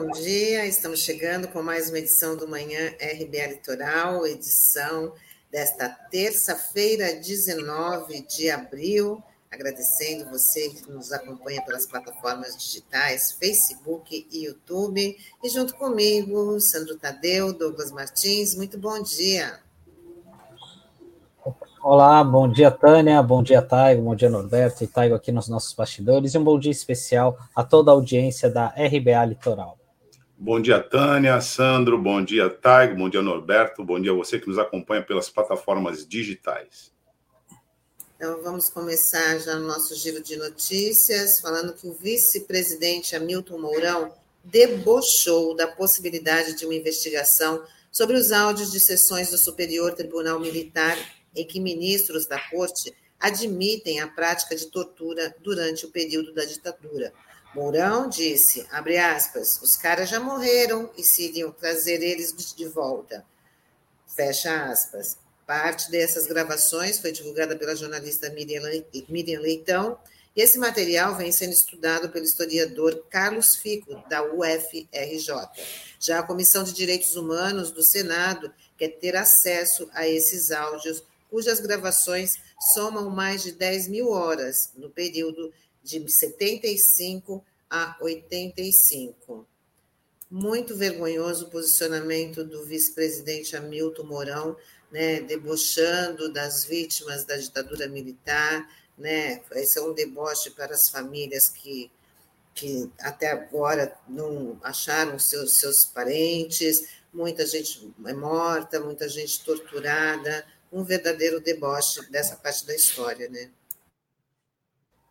bom dia. Estamos chegando com mais uma edição do Manhã RBA Litoral, edição desta terça-feira, 19 de abril. Agradecendo você que nos acompanha pelas plataformas digitais, Facebook e YouTube. E junto comigo, Sandro Tadeu, Douglas Martins. Muito bom dia. Olá, bom dia, Tânia, bom dia, Taigo, bom dia, Norberto e Taigo aqui nos nossos bastidores, e um bom dia especial a toda a audiência da RBA Litoral. Bom dia, Tânia, Sandro, bom dia, Taigo, bom dia, Norberto, bom dia a você que nos acompanha pelas plataformas digitais. Então, vamos começar já o nosso giro de notícias, falando que o vice-presidente Hamilton Mourão debochou da possibilidade de uma investigação sobre os áudios de sessões do Superior Tribunal Militar em que ministros da corte admitem a prática de tortura durante o período da ditadura. Mourão disse, abre aspas, os caras já morreram e se iriam trazer eles de volta. Fecha aspas. Parte dessas gravações foi divulgada pela jornalista Miriam Leitão, e esse material vem sendo estudado pelo historiador Carlos Fico, da UFRJ. Já a Comissão de Direitos Humanos do Senado quer ter acesso a esses áudios cujas gravações somam mais de 10 mil horas no período de 75 a 85. Muito vergonhoso o posicionamento do vice-presidente Hamilton Mourão, né, debochando das vítimas da ditadura militar, né? Esse é um deboche para as famílias que, que até agora não acharam seus, seus parentes, muita gente é morta, muita gente torturada, um verdadeiro deboche dessa parte da história, né?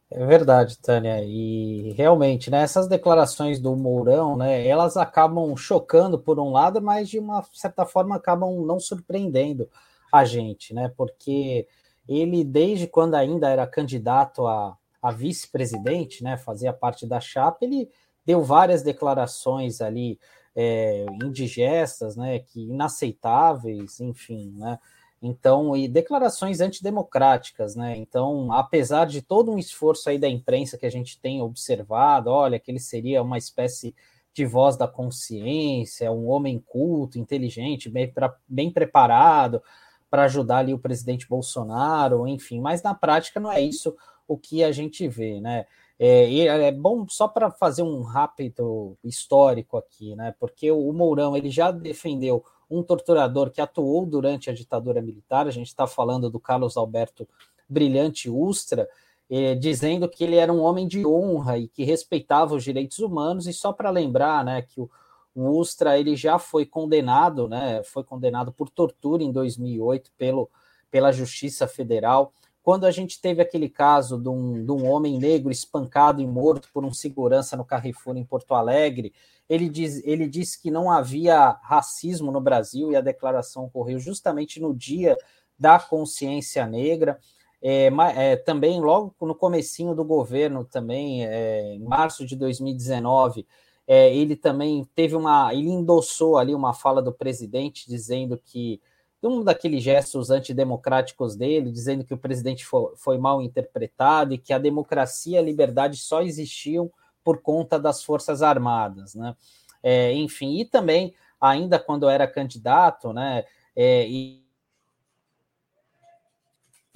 É verdade, Tânia, e realmente, né, essas declarações do Mourão, né, elas acabam chocando por um lado, mas de uma certa forma acabam não surpreendendo a gente, né, porque ele, desde quando ainda era candidato a, a vice-presidente, né, fazia parte da chapa, ele deu várias declarações ali é, indigestas, né, que inaceitáveis, enfim, né, então, e declarações antidemocráticas, né? Então, apesar de todo um esforço aí da imprensa que a gente tem observado, olha, que ele seria uma espécie de voz da consciência, um homem culto, inteligente, bem, pra, bem preparado para ajudar ali o presidente Bolsonaro, enfim, mas na prática não é isso o que a gente vê, né? É, é bom só para fazer um rápido histórico aqui, né? Porque o Mourão ele já defendeu um torturador que atuou durante a ditadura militar, a gente está falando do Carlos Alberto Brilhante Ustra, eh, dizendo que ele era um homem de honra e que respeitava os direitos humanos, e só para lembrar né, que o, o Ustra ele já foi condenado, né, foi condenado por tortura em 2008 pelo, pela Justiça Federal, quando a gente teve aquele caso de um, de um homem negro espancado e morto por um segurança no Carrefour em Porto Alegre, ele diz, ele disse que não havia racismo no Brasil e a declaração ocorreu justamente no dia da consciência negra. É, é, também logo no comecinho do governo, também é, em março de 2019, é, ele também teve uma, ele endossou ali uma fala do presidente dizendo que um daqueles gestos antidemocráticos dele, dizendo que o presidente foi, foi mal interpretado e que a democracia e a liberdade só existiam por conta das Forças Armadas, né? É, enfim, e também, ainda quando era candidato, né, é, e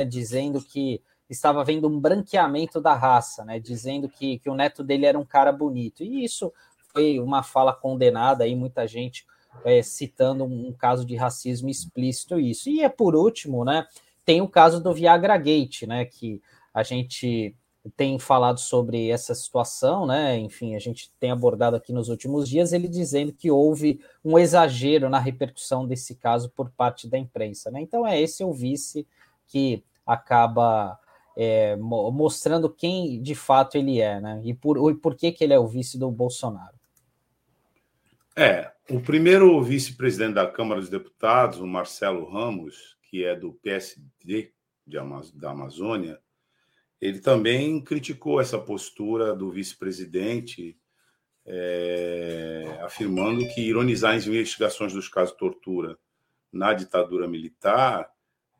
dizendo que estava havendo um branqueamento da raça, né, dizendo que, que o neto dele era um cara bonito. E isso foi uma fala condenada aí, muita gente é, citando um, um, caso de racismo explícito isso. E é por último, né, tem o caso do Viagra Gate, né, que a gente tem falado sobre essa situação, né? Enfim, a gente tem abordado aqui nos últimos dias ele dizendo que houve um exagero na repercussão desse caso por parte da imprensa, né? Então é esse o vice que acaba é, mostrando quem de fato ele é, né? E por, e por que, que ele é o vice do Bolsonaro. É, o primeiro vice-presidente da Câmara dos Deputados, o Marcelo Ramos, que é do PSD de da Amazônia, ele também criticou essa postura do vice-presidente, é, afirmando que ironizar as investigações dos casos de tortura na ditadura militar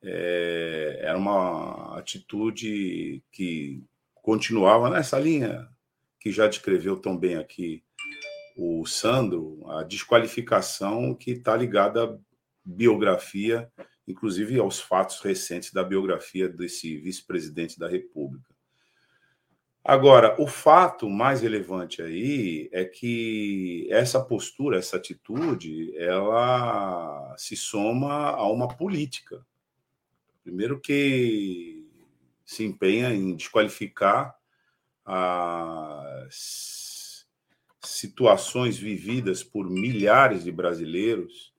é, era uma atitude que continuava nessa linha que já descreveu tão bem aqui o Sandro a desqualificação que está ligada à biografia, inclusive aos fatos recentes da biografia desse vice-presidente da República. Agora, o fato mais relevante aí é que essa postura, essa atitude, ela se soma a uma política. Primeiro que se empenha em desqualificar as situações vividas por milhares de brasileiros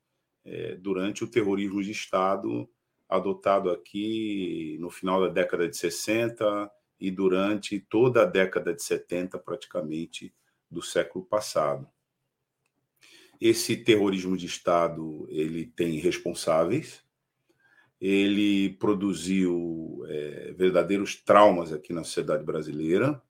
é, durante o terrorismo de Estado adotado aqui no final da década de 60 e durante toda a década de 70, praticamente, do século passado. Esse terrorismo de Estado ele tem responsáveis, ele produziu é, verdadeiros traumas aqui na sociedade brasileira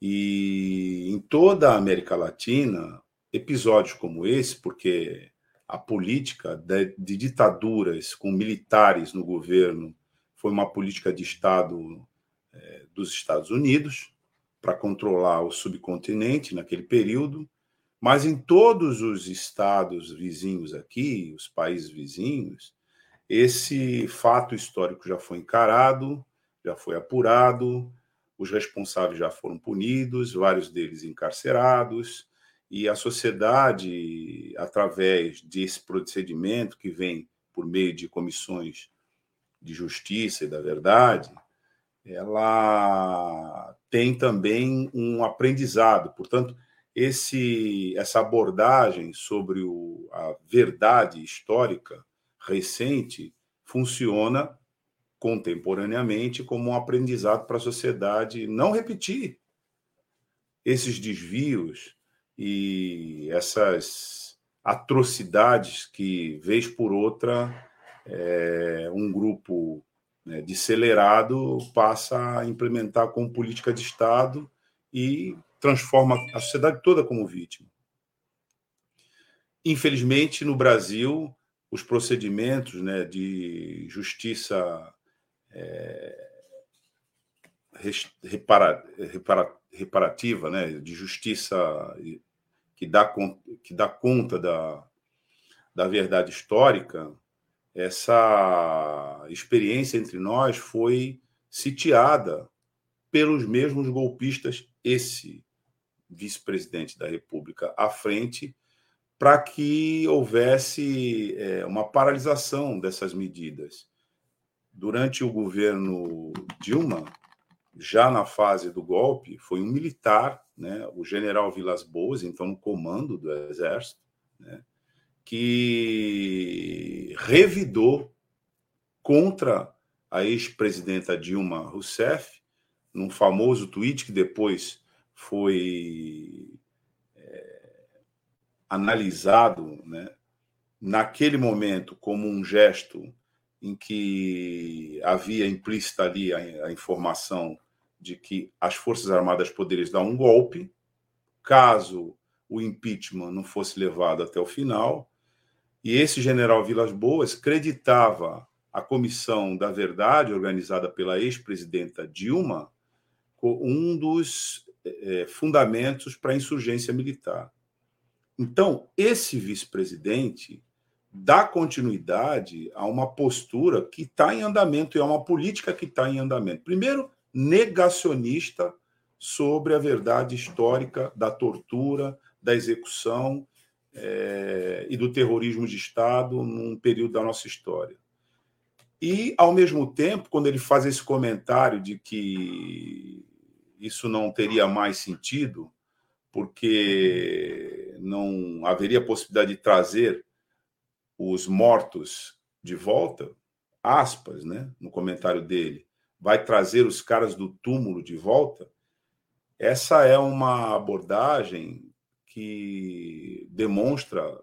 e em toda a América Latina episódios como esse, porque a política de, de ditaduras com militares no governo foi uma política de Estado é, dos Estados Unidos para controlar o subcontinente naquele período, mas em todos os estados vizinhos aqui, os países vizinhos, esse fato histórico já foi encarado, já foi apurado, os responsáveis já foram punidos, vários deles encarcerados, e a sociedade, através desse procedimento que vem por meio de comissões de justiça e da verdade, ela tem também um aprendizado. Portanto, esse, essa abordagem sobre o, a verdade histórica recente funciona contemporaneamente como um aprendizado para a sociedade não repetir esses desvios e essas atrocidades que, vez por outra, é, um grupo né, Decelerado passa a implementar como política de Estado e transforma a sociedade toda como vítima. Infelizmente, no Brasil, os procedimentos né, de justiça é, repara, repara, reparativa, né, de justiça que dá, que dá conta da, da verdade histórica, essa experiência entre nós foi sitiada pelos mesmos golpistas, esse vice-presidente da República à frente, para que houvesse é, uma paralisação dessas medidas. Durante o governo Dilma, já na fase do golpe, foi um militar, né, o general Vilas Boas, então no comando do Exército, né, que revidou contra a ex-presidenta Dilma Rousseff, num famoso tweet que depois foi é, analisado, né, naquele momento, como um gesto em que havia implícita ali a, a informação de que as Forças Armadas poderiam dar um golpe, caso o impeachment não fosse levado até o final, e esse general Vilas Boas creditava a Comissão da Verdade, organizada pela ex-presidenta Dilma, um dos é, fundamentos para a insurgência militar. Então, esse vice-presidente dá continuidade a uma postura que está em andamento e a uma política que está em andamento. Primeiro, negacionista sobre a verdade histórica da tortura, da execução é, e do terrorismo de Estado num período da nossa história. E, ao mesmo tempo, quando ele faz esse comentário de que isso não teria mais sentido, porque não haveria possibilidade de trazer os mortos de volta, aspas, né, no comentário dele, vai trazer os caras do túmulo de volta. Essa é uma abordagem que demonstra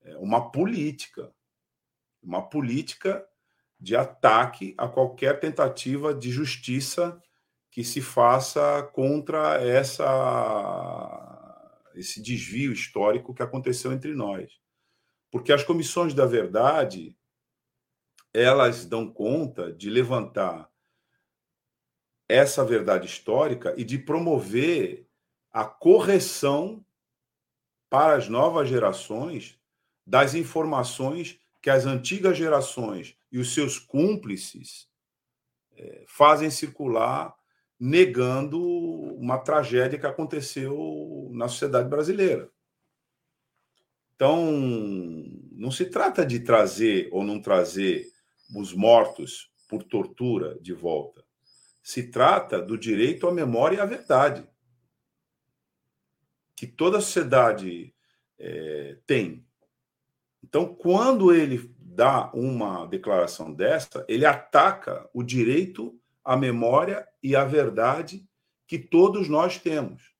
é, uma política, uma política de ataque a qualquer tentativa de justiça que se faça contra essa esse desvio histórico que aconteceu entre nós. Porque as comissões da verdade, elas dão conta de levantar essa verdade histórica e de promover a correção para as novas gerações das informações que as antigas gerações e os seus cúmplices é, fazem circular, negando uma tragédia que aconteceu na sociedade brasileira. Então, não se trata de trazer ou não trazer os mortos por tortura de volta. Se trata do direito à memória e à verdade. Que toda a sociedade é, tem. Então, quando ele dá uma declaração dessa, ele ataca o direito à memória e à verdade que todos nós temos,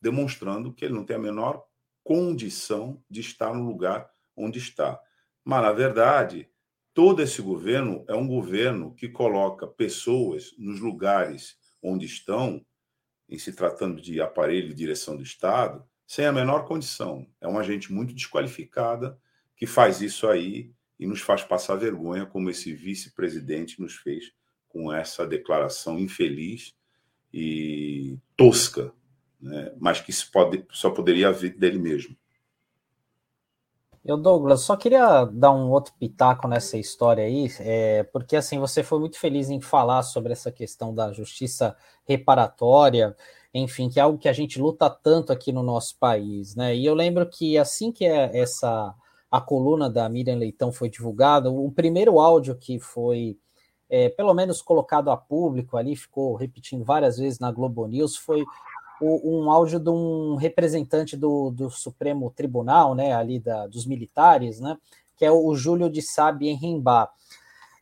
demonstrando que ele não tem a menor condição de estar no lugar onde está. Mas, na verdade, todo esse governo é um governo que coloca pessoas nos lugares onde estão, em se tratando de aparelho de direção do Estado, sem a menor condição. É uma gente muito desqualificada que faz isso aí e nos faz passar vergonha, como esse vice-presidente nos fez com essa declaração infeliz e tosca, né? mas que pode, só poderia vir dele mesmo. Eu, Douglas, só queria dar um outro pitaco nessa história aí, é, porque assim você foi muito feliz em falar sobre essa questão da justiça reparatória, enfim, que é algo que a gente luta tanto aqui no nosso país, né? E eu lembro que assim que é essa a coluna da Miriam Leitão foi divulgada, o primeiro áudio que foi é, pelo menos colocado a público ali, ficou repetindo várias vezes na Globo News, foi um áudio de um representante do, do Supremo Tribunal, né, ali da, dos militares, né, que é o Júlio de Sabe Enrimbá.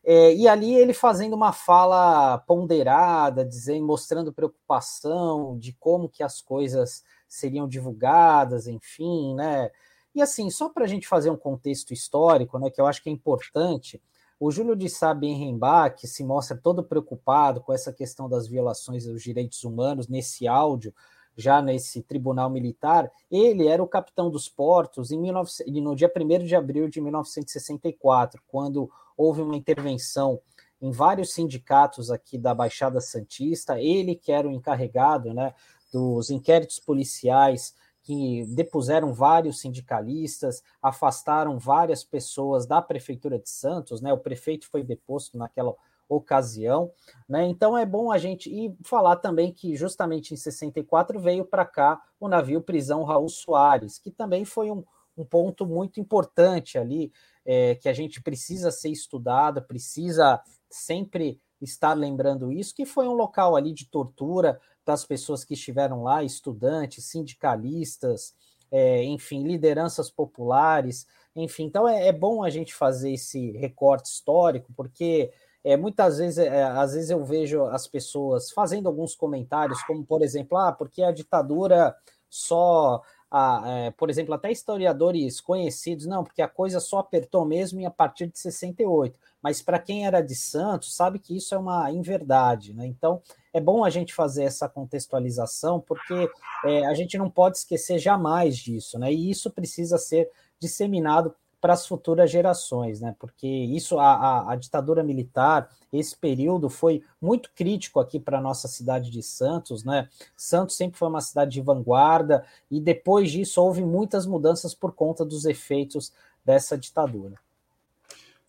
É, e ali ele fazendo uma fala ponderada, dizendo, mostrando preocupação de como que as coisas seriam divulgadas, enfim, né? E assim, só para a gente fazer um contexto histórico, né, que eu acho que é importante, o Júlio de Sá Benrembach se mostra todo preocupado com essa questão das violações dos direitos humanos nesse áudio, já nesse tribunal militar. Ele era o capitão dos portos em 19... no dia 1 de abril de 1964, quando houve uma intervenção em vários sindicatos aqui da Baixada Santista. Ele que era o encarregado né, dos inquéritos policiais que depuseram vários sindicalistas, afastaram várias pessoas da prefeitura de Santos, né? O prefeito foi deposto naquela ocasião, né? Então é bom a gente e falar também que justamente em 64 veio para cá o navio prisão Raul Soares, que também foi um, um ponto muito importante ali, é, que a gente precisa ser estudado, precisa sempre estar lembrando isso, que foi um local ali de tortura, das pessoas que estiveram lá, estudantes, sindicalistas, é, enfim, lideranças populares, enfim. Então é, é, bom a gente fazer esse recorte histórico, porque é, muitas vezes, é, às vezes eu vejo as pessoas fazendo alguns comentários, como por exemplo, ah, porque a ditadura só a, é, por exemplo, até historiadores conhecidos, não, porque a coisa só apertou mesmo a partir de 68. Mas para quem era de Santos, sabe que isso é uma inverdade, né? Então é bom a gente fazer essa contextualização, porque é, a gente não pode esquecer jamais disso, né? E isso precisa ser disseminado para as futuras gerações, né? Porque isso, a, a, a, ditadura militar, esse período foi muito crítico aqui para a nossa cidade de Santos, né? Santos sempre foi uma cidade de vanguarda, e depois disso houve muitas mudanças por conta dos efeitos dessa ditadura.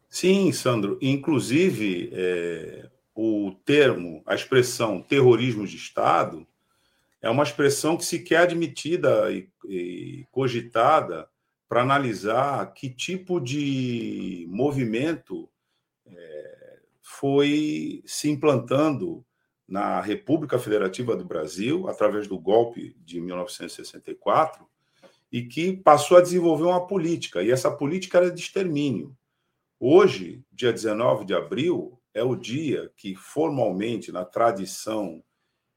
Sim, Sandro. Inclusive, é, o termo, a expressão terrorismo de Estado, é uma expressão que sequer é admitida e, e cogitada para analisar que tipo de movimento é, foi se implantando na República Federativa do Brasil, através do golpe de 1964, e que passou a desenvolver uma política, e essa política era de extermínio. Hoje, dia 19 de abril, é o dia que, formalmente, na tradição,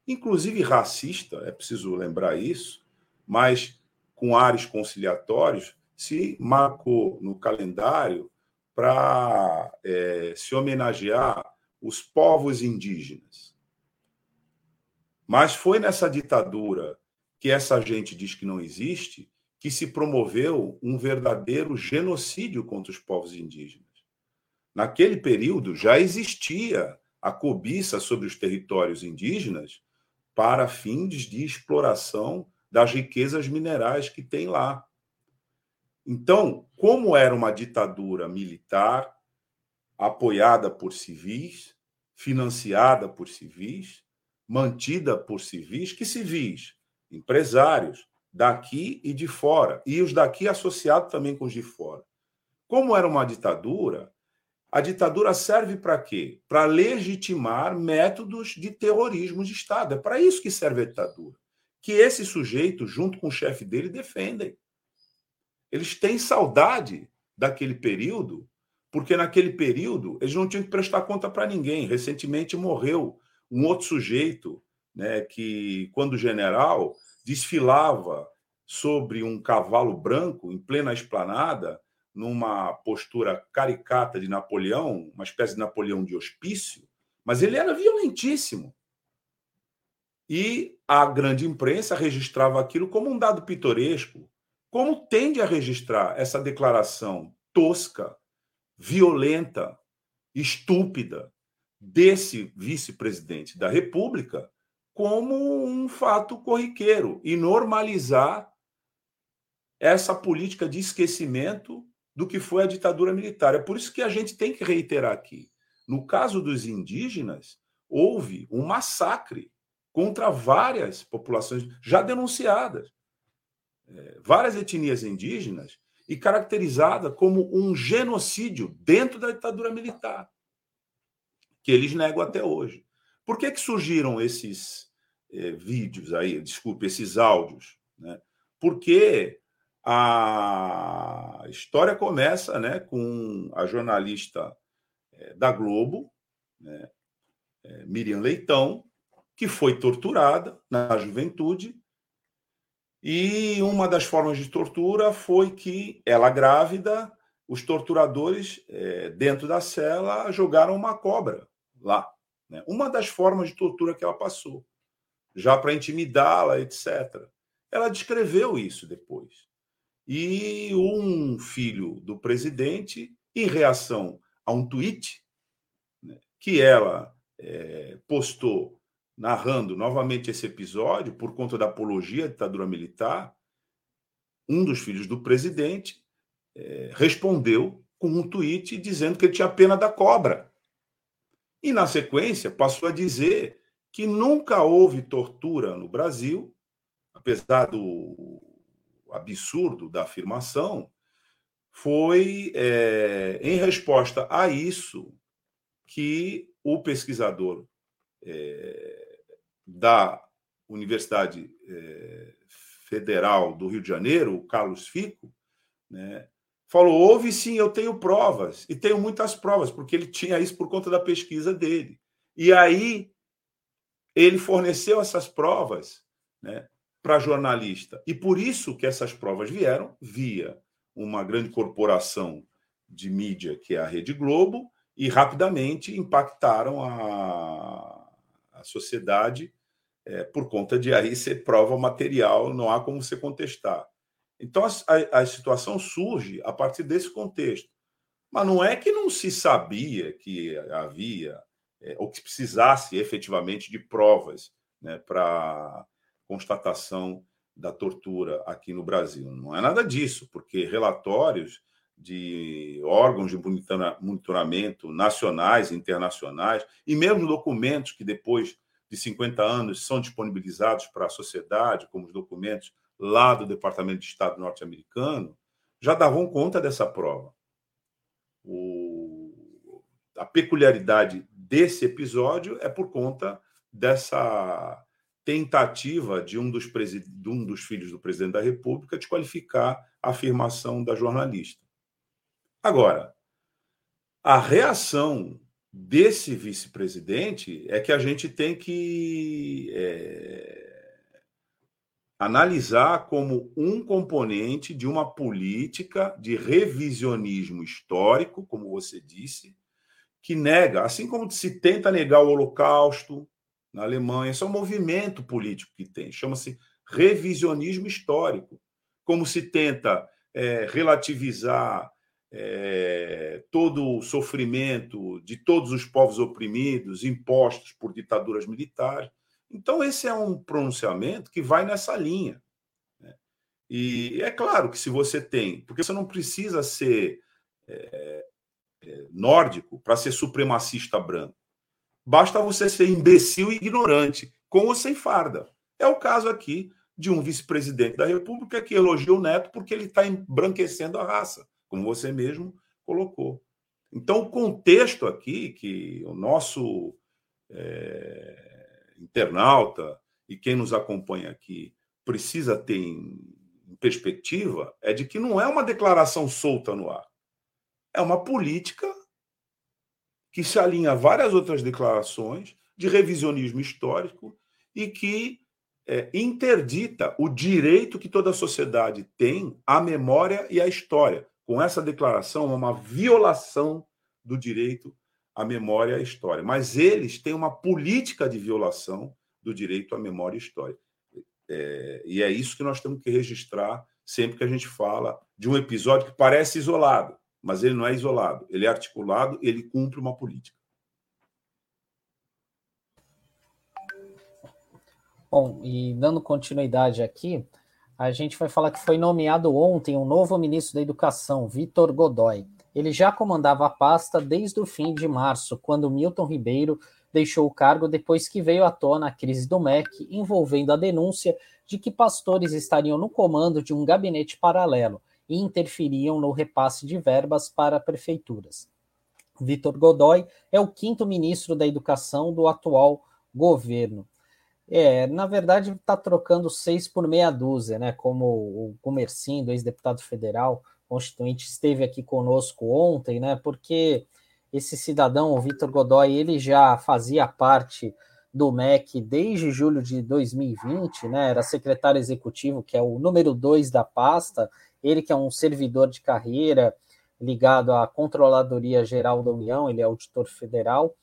inclusive racista, é preciso lembrar isso, mas com ares conciliatórios, se marcou no calendário para é, se homenagear os povos indígenas. Mas foi nessa ditadura que essa gente diz que não existe que se promoveu um verdadeiro genocídio contra os povos indígenas. Naquele período já existia a cobiça sobre os territórios indígenas para fins de exploração das riquezas minerais que tem lá. Então, como era uma ditadura militar, apoiada por civis, financiada por civis, mantida por civis, que civis? Empresários, daqui e de fora, e os daqui associados também com os de fora. Como era uma ditadura, a ditadura serve para quê? Para legitimar métodos de terrorismo de Estado. É para isso que serve a ditadura. Que esse sujeito, junto com o chefe dele, defendem. Eles têm saudade daquele período, porque naquele período eles não tinham que prestar conta para ninguém. Recentemente morreu um outro sujeito, né, que, quando general, desfilava sobre um cavalo branco em plena esplanada numa postura caricata de Napoleão, uma espécie de Napoleão de hospício, mas ele era violentíssimo. E a grande imprensa registrava aquilo como um dado pitoresco, como tende a registrar essa declaração tosca, violenta, estúpida desse vice-presidente da República como um fato corriqueiro e normalizar essa política de esquecimento do que foi a ditadura militar. É por isso que a gente tem que reiterar aqui. No caso dos indígenas, houve um massacre contra várias populações já denunciadas, é, várias etnias indígenas, e caracterizada como um genocídio dentro da ditadura militar, que eles negam até hoje. Por que, que surgiram esses é, vídeos aí, desculpe, esses áudios? Né? Porque a história começa né, com a jornalista é, da Globo, né, é, Miriam Leitão, que foi torturada na juventude. E uma das formas de tortura foi que ela grávida, os torturadores é, dentro da cela jogaram uma cobra lá. Né? Uma das formas de tortura que ela passou, já para intimidá-la, etc. Ela descreveu isso depois e um filho do presidente, em reação a um tweet né, que ela é, postou narrando novamente esse episódio por conta da apologia à ditadura militar, um dos filhos do presidente é, respondeu com um tweet dizendo que ele tinha pena da cobra. E, na sequência, passou a dizer que nunca houve tortura no Brasil, apesar do absurdo da afirmação foi é, em resposta a isso que o pesquisador é, da Universidade é, Federal do Rio de Janeiro, o Carlos Fico, né, falou: houve sim, eu tenho provas, e tenho muitas provas, porque ele tinha isso por conta da pesquisa dele. E aí ele forneceu essas provas né, para jornalista. E por isso que essas provas vieram via uma grande corporação de mídia, que é a Rede Globo, e rapidamente impactaram a, a sociedade é, por conta de aí ser prova material, não há como se contestar. Então a, a situação surge a partir desse contexto. Mas não é que não se sabia que havia, é, ou que precisasse efetivamente de provas né, para constatação da tortura aqui no Brasil. Não é nada disso, porque relatórios de órgãos de monitoramento nacionais internacionais, e mesmo documentos que depois de 50 anos são disponibilizados para a sociedade, como os documentos lá do Departamento de Estado norte-americano, já davam conta dessa prova. O... A peculiaridade desse episódio é por conta dessa tentativa de um, dos de um dos filhos do presidente da República de qualificar a afirmação da jornalista. Agora, a reação desse vice-presidente é que a gente tem que é, analisar como um componente de uma política de revisionismo histórico, como você disse, que nega, assim como se tenta negar o Holocausto, na Alemanha. Isso é um movimento político que tem, chama-se revisionismo histórico. Como se tenta é, relativizar é, todo o sofrimento de todos os povos oprimidos, impostos por ditaduras militares. Então, esse é um pronunciamento que vai nessa linha. E é claro que se você tem, porque você não precisa ser é, é, nórdico para ser supremacista branco. Basta você ser imbecil e ignorante, com ou sem farda. É o caso aqui de um vice-presidente da República que elogia o Neto porque ele está embranquecendo a raça, como você mesmo colocou. Então, o contexto aqui que o nosso é, internauta e quem nos acompanha aqui precisa ter em, perspectiva é de que não é uma declaração solta no ar. É uma política que se alinha a várias outras declarações de revisionismo histórico e que é, interdita o direito que toda sociedade tem à memória e à história. Com essa declaração, uma violação do direito à memória e à história. Mas eles têm uma política de violação do direito à memória e história. É, e é isso que nós temos que registrar sempre que a gente fala de um episódio que parece isolado, mas ele não é isolado, ele é articulado, ele cumpre uma política. Bom, e dando continuidade aqui, a gente vai falar que foi nomeado ontem um novo ministro da Educação, Vitor Godoy. Ele já comandava a pasta desde o fim de março, quando Milton Ribeiro deixou o cargo depois que veio à tona a crise do MEC, envolvendo a denúncia de que pastores estariam no comando de um gabinete paralelo e interferiam no repasse de verbas para prefeituras. Vitor Godoy é o quinto ministro da Educação do atual governo. É, na verdade, está trocando seis por meia dúzia, né? Como o Comercindo, ex-deputado federal constituinte, esteve aqui conosco ontem, né? Porque esse cidadão, o Vitor Godoy, ele já fazia parte do MEC desde julho de 2020, né? Era secretário executivo, que é o número dois da pasta, ele que é um servidor de carreira ligado à Controladoria Geral da União, ele é auditor federal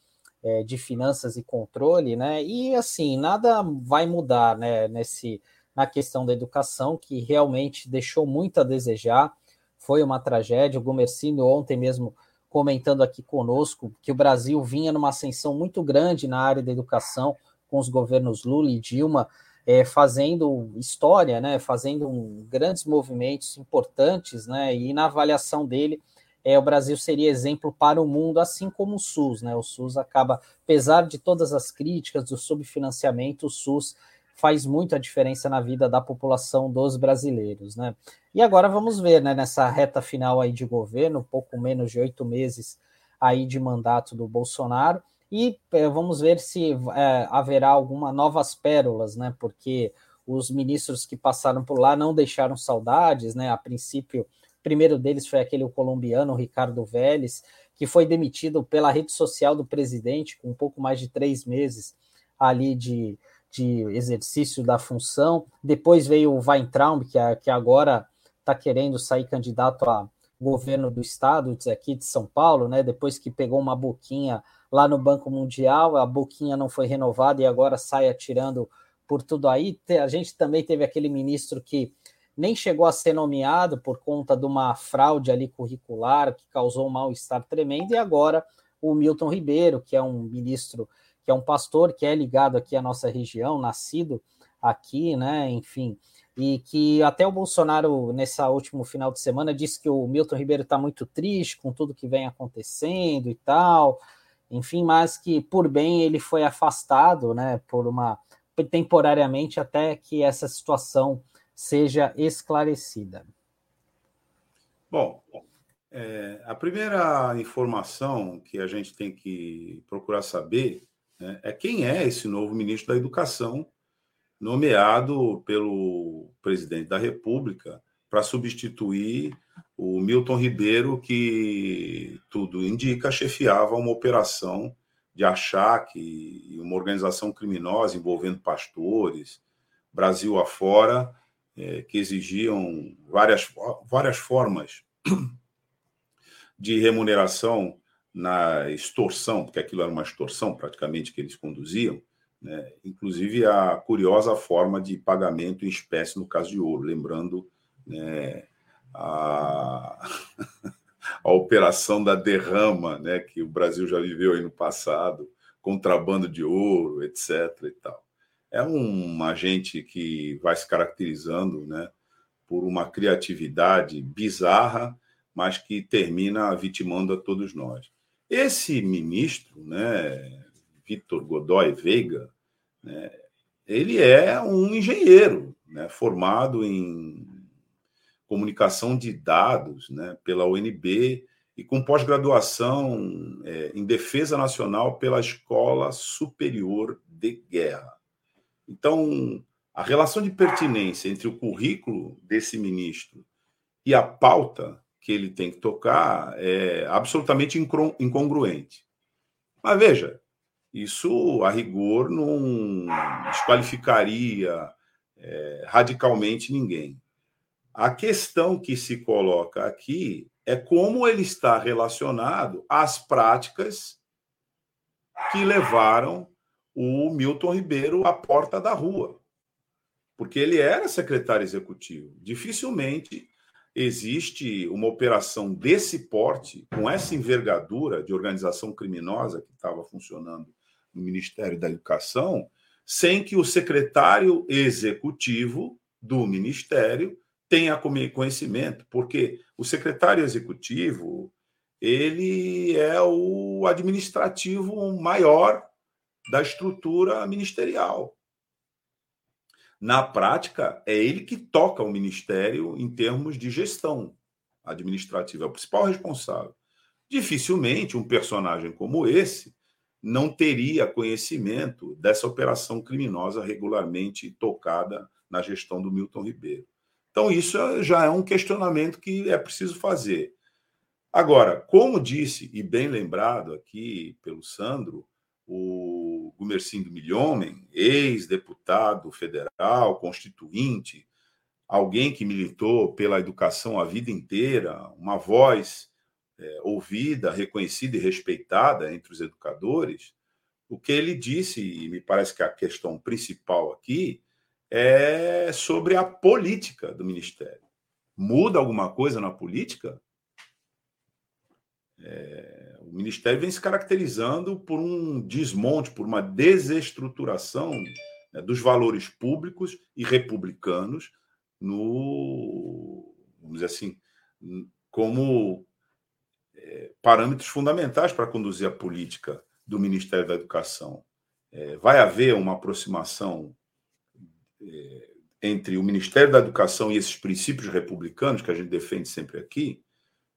é, de finanças e controle, né? E assim, nada vai mudar, né? Nesse, na questão da educação, que realmente deixou muito a desejar, foi uma tragédia. O Gumercino ontem mesmo comentando aqui conosco que o Brasil vinha numa ascensão muito grande na área da educação, com os governos Lula e Dilma é, fazendo história, né, fazendo um, grandes movimentos importantes, né, e na avaliação dele, é, o Brasil seria exemplo para o mundo, assim como o SUS. Né, o SUS acaba, apesar de todas as críticas do subfinanciamento, o SUS faz muito a diferença na vida da população dos brasileiros, né? E agora vamos ver, né, nessa reta final aí de governo, pouco menos de oito meses aí de mandato do Bolsonaro, e é, vamos ver se é, haverá alguma novas pérolas, né? Porque os ministros que passaram por lá não deixaram saudades, né? A princípio, primeiro deles foi aquele colombiano, Ricardo Vélez, que foi demitido pela rede social do presidente com um pouco mais de três meses ali de de exercício da função. Depois veio o Weintraub, que, é, que agora está querendo sair candidato a governo do estado aqui de São Paulo, né? Depois que pegou uma boquinha lá no Banco Mundial, a boquinha não foi renovada e agora sai atirando por tudo aí. A gente também teve aquele ministro que nem chegou a ser nomeado por conta de uma fraude ali curricular que causou um mal-estar tremendo, e agora o Milton Ribeiro, que é um ministro que é um pastor que é ligado aqui à nossa região, nascido aqui, né? Enfim, e que até o Bolsonaro, nessa último final de semana, disse que o Milton Ribeiro está muito triste com tudo que vem acontecendo e tal, enfim, mas que por bem ele foi afastado, né? Por uma temporariamente até que essa situação seja esclarecida. Bom, é, a primeira informação que a gente tem que procurar saber né, é quem é esse novo ministro da Educação, nomeado pelo presidente da República para substituir o Milton Ribeiro, que tudo indica chefiava uma operação de achaque e uma organização criminosa envolvendo pastores, Brasil afora, é, que exigiam várias, várias formas de remuneração na extorsão, porque aquilo era uma extorsão praticamente que eles conduziam, né? inclusive a curiosa forma de pagamento em espécie no caso de ouro, lembrando né, a... a operação da derrama, né, que o Brasil já viveu aí no passado, contrabando de ouro, etc. E tal. É um agente que vai se caracterizando né, por uma criatividade bizarra, mas que termina vitimando a todos nós. Esse ministro, né, Vitor Godoy Veiga, né, ele é um engenheiro, né, formado em comunicação de dados né, pela UNB e com pós-graduação é, em defesa nacional pela Escola Superior de Guerra. Então, a relação de pertinência entre o currículo desse ministro e a pauta que ele tem que tocar é absolutamente incongruente. Mas veja, isso a rigor não desqualificaria é, radicalmente ninguém. A questão que se coloca aqui é como ele está relacionado às práticas que levaram o Milton Ribeiro à porta da rua. Porque ele era secretário executivo. Dificilmente existe uma operação desse porte, com essa envergadura de organização criminosa que estava funcionando no Ministério da Educação, sem que o secretário executivo do Ministério tenha conhecimento, porque o secretário executivo ele é o administrativo maior da estrutura ministerial. Na prática, é ele que toca o ministério em termos de gestão administrativa, é o principal responsável. Dificilmente um personagem como esse não teria conhecimento dessa operação criminosa regularmente tocada na gestão do Milton Ribeiro. Então, isso já é um questionamento que é preciso fazer. Agora, como disse, e bem lembrado aqui pelo Sandro, o Gumercindo Milhomem, ex-deputado federal, constituinte, alguém que militou pela educação a vida inteira, uma voz é, ouvida, reconhecida e respeitada entre os educadores, o que ele disse, e me parece que a questão principal aqui, é sobre a política do Ministério. Muda alguma coisa na política? É, Ministério vem se caracterizando por um desmonte, por uma desestruturação né, dos valores públicos e republicanos no, vamos dizer assim, como é, parâmetros fundamentais para conduzir a política do Ministério da Educação. É, vai haver uma aproximação é, entre o Ministério da Educação e esses princípios republicanos que a gente defende sempre aqui,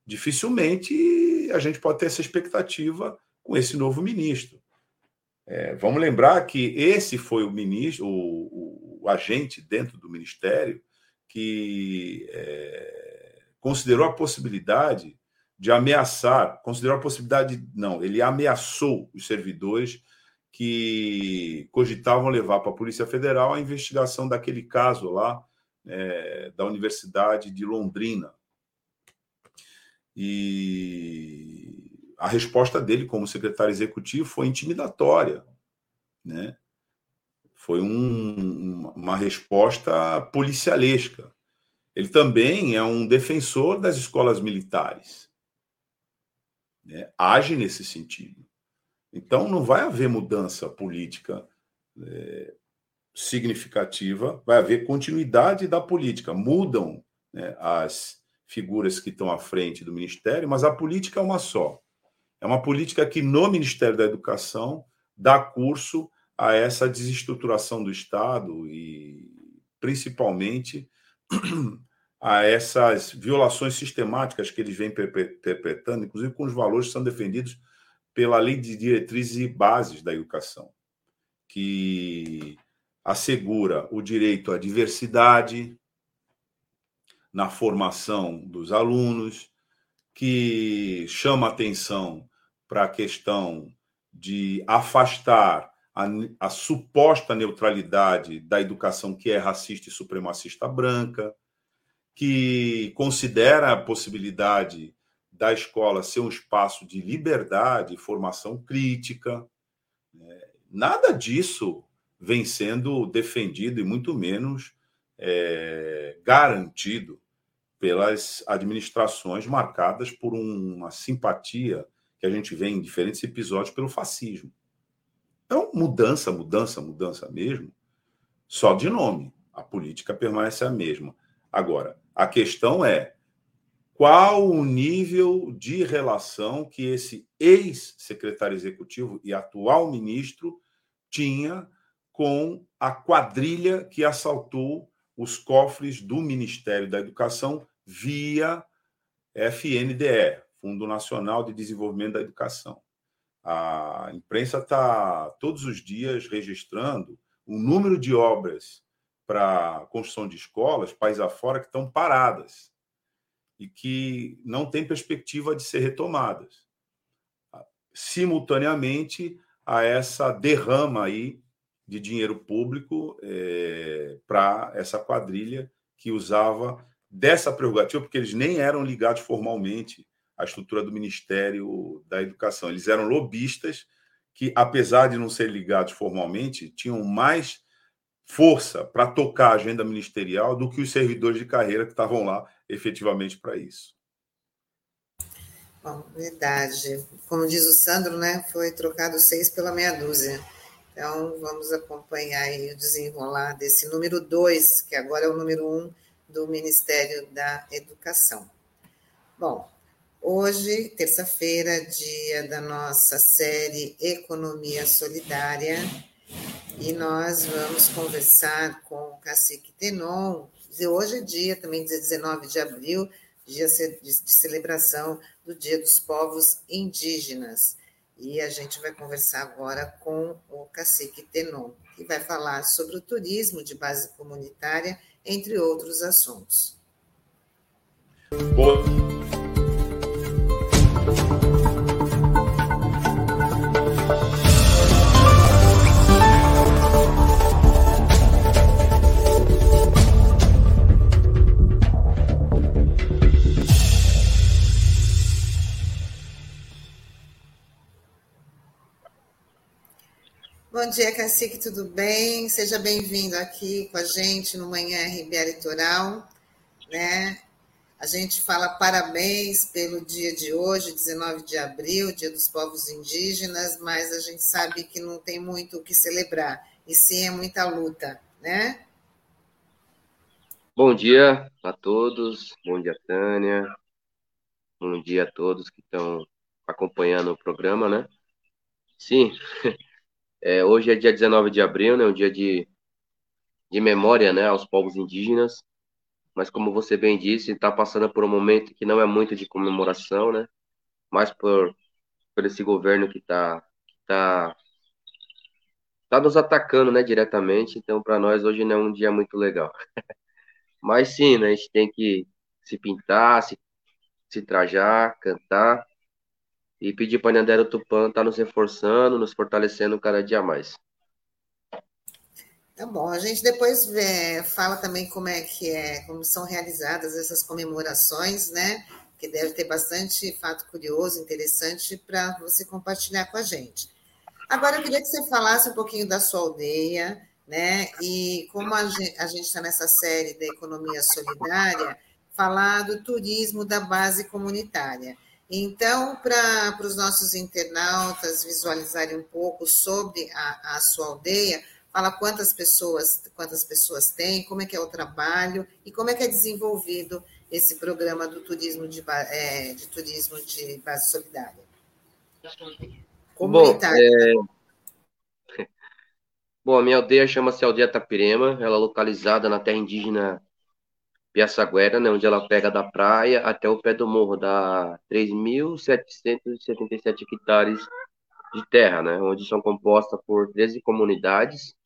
dificilmente a gente pode ter essa expectativa com esse novo ministro. É, vamos lembrar que esse foi o ministro, o, o agente dentro do ministério que é, considerou a possibilidade de ameaçar, considerou a possibilidade, não, ele ameaçou os servidores que cogitavam levar para a Polícia Federal a investigação daquele caso lá é, da Universidade de Londrina. E a resposta dele, como secretário executivo, foi intimidatória. Né? Foi um, uma resposta policialesca. Ele também é um defensor das escolas militares. Né? Age nesse sentido. Então, não vai haver mudança política é, significativa, vai haver continuidade da política. Mudam né, as figuras que estão à frente do Ministério, mas a política é uma só. É uma política que, no Ministério da Educação, dá curso a essa desestruturação do Estado e, principalmente, a essas violações sistemáticas que eles vêm perpetrando, inclusive com os valores que são defendidos pela Lei de Diretrizes e Bases da Educação, que assegura o direito à diversidade na formação dos alunos, que chama atenção para a questão de afastar a, a, suposta neutralidade da educação que é racista e supremacista branca, que considera a possibilidade da escola ser um espaço de liberdade, formação crítica. Né? Nada disso vem sendo defendido e muito menos é, garantido pelas administrações marcadas por uma simpatia que a gente vê em diferentes episódios pelo fascismo. Então, mudança, mudança, mudança mesmo, só de nome. A política permanece a mesma. Agora, a questão é qual o nível de relação que esse ex-secretário executivo e atual ministro tinha com a quadrilha que assaltou os cofres do Ministério da Educação via FNDE, Fundo Nacional de Desenvolvimento da Educação. A imprensa está todos os dias registrando o número de obras para construção de escolas, país afora, que estão paradas e que não têm perspectiva de ser retomadas. Simultaneamente a essa derrama aí de dinheiro público é, para essa quadrilha que usava dessa prerrogativa, porque eles nem eram ligados formalmente à estrutura do Ministério da Educação. Eles eram lobistas que, apesar de não serem ligados formalmente, tinham mais força para tocar a agenda ministerial do que os servidores de carreira que estavam lá efetivamente para isso. Bom, verdade. Como diz o Sandro, né, foi trocado seis pela meia dúzia. Então, vamos acompanhar o desenrolar desse número dois, que agora é o número um do Ministério da Educação. Bom, hoje, terça-feira, dia da nossa série Economia Solidária, e nós vamos conversar com o cacique Tenon. Hoje é dia também, dia 19 de abril, dia de celebração do Dia dos Povos Indígenas. E a gente vai conversar agora com o cacique Tenon, que vai falar sobre o turismo de base comunitária, entre outros assuntos. Boa. Bom dia, Cacique, tudo bem? Seja bem-vindo aqui com a gente no Manhã RBA Litoral. Né? A gente fala parabéns pelo dia de hoje, 19 de abril, Dia dos Povos Indígenas, mas a gente sabe que não tem muito o que celebrar, e sim é muita luta, né? Bom dia a todos, bom dia, Tânia, bom dia a todos que estão acompanhando o programa, né? Sim, É, hoje é dia 19 de abril, né, um dia de, de memória né, aos povos indígenas, mas como você bem disse, está passando por um momento que não é muito de comemoração, né, mas por, por esse governo que está tá, tá nos atacando né, diretamente, então para nós hoje não é um dia muito legal. mas sim, né, a gente tem que se pintar, se, se trajar, cantar, e pedir para a Nandero Tupã estar tá nos reforçando, nos fortalecendo cada dia mais. Tá bom, a gente depois fala também como é que é, como são realizadas essas comemorações, né? Que deve ter bastante fato curioso, interessante para você compartilhar com a gente. Agora eu queria que você falasse um pouquinho da sua aldeia, né? E como a gente está nessa série da economia solidária, falar do turismo da base comunitária. Então, para os nossos internautas visualizarem um pouco sobre a, a, sua aldeia, fala quantas pessoas, quantas pessoas tem, como é que é o trabalho e como é que é desenvolvido esse programa do turismo de, é, de turismo de base solidária. Bom, é... Bom, a minha aldeia chama-se Aldeia Tapirema, ela é localizada na terra indígena Piaçaguera, né, onde ela pega da praia até o pé do morro, dá 3.777 hectares de terra, né, onde são compostas por 13 comunidades.